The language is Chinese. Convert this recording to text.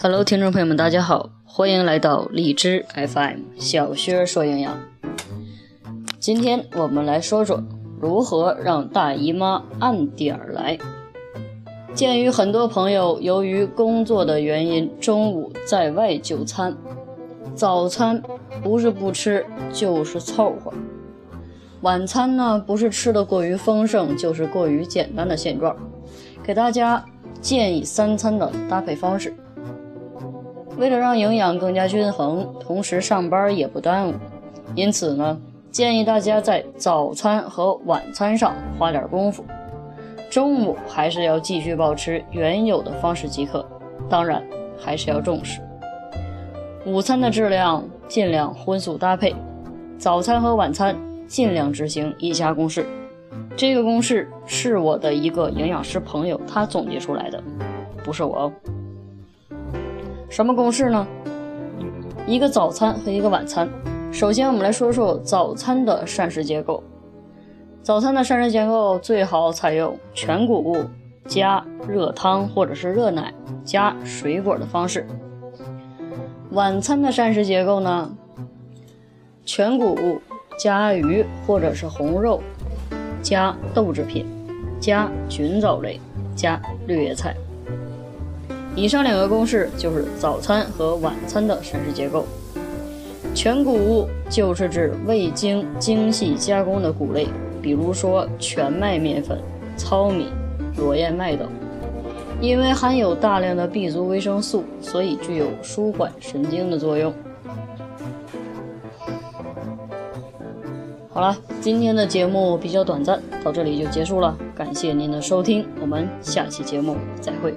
Hello，听众朋友们，大家好，欢迎来到荔枝 FM 小薛说营养。今天我们来说说如何让大姨妈按点儿来。鉴于很多朋友由于工作的原因，中午在外就餐，早餐不是不吃就是凑合，晚餐呢不是吃的过于丰盛就是过于简单的现状，给大家建议三餐的搭配方式。为了让营养更加均衡，同时上班也不耽误，因此呢，建议大家在早餐和晚餐上花点功夫，中午还是要继续保持原有的方式即可。当然，还是要重视午餐的质量，尽量荤素搭配，早餐和晚餐尽量执行一家公式。这个公式是我的一个营养师朋友他总结出来的，不是我哦。什么公式呢？一个早餐和一个晚餐。首先，我们来说说早餐的膳食结构。早餐的膳食结构最好采用全谷物加热汤或者是热奶加水果的方式。晚餐的膳食结构呢？全谷物加鱼或者是红肉加豆制品加菌藻类加绿叶菜。以上两个公式就是早餐和晚餐的膳食结构。全谷物就是指未经精细加工的谷类，比如说全麦面粉、糙米、裸燕麦等，因为含有大量的 B 族维生素，所以具有舒缓神经的作用。好了，今天的节目比较短暂，到这里就结束了。感谢您的收听，我们下期节目再会。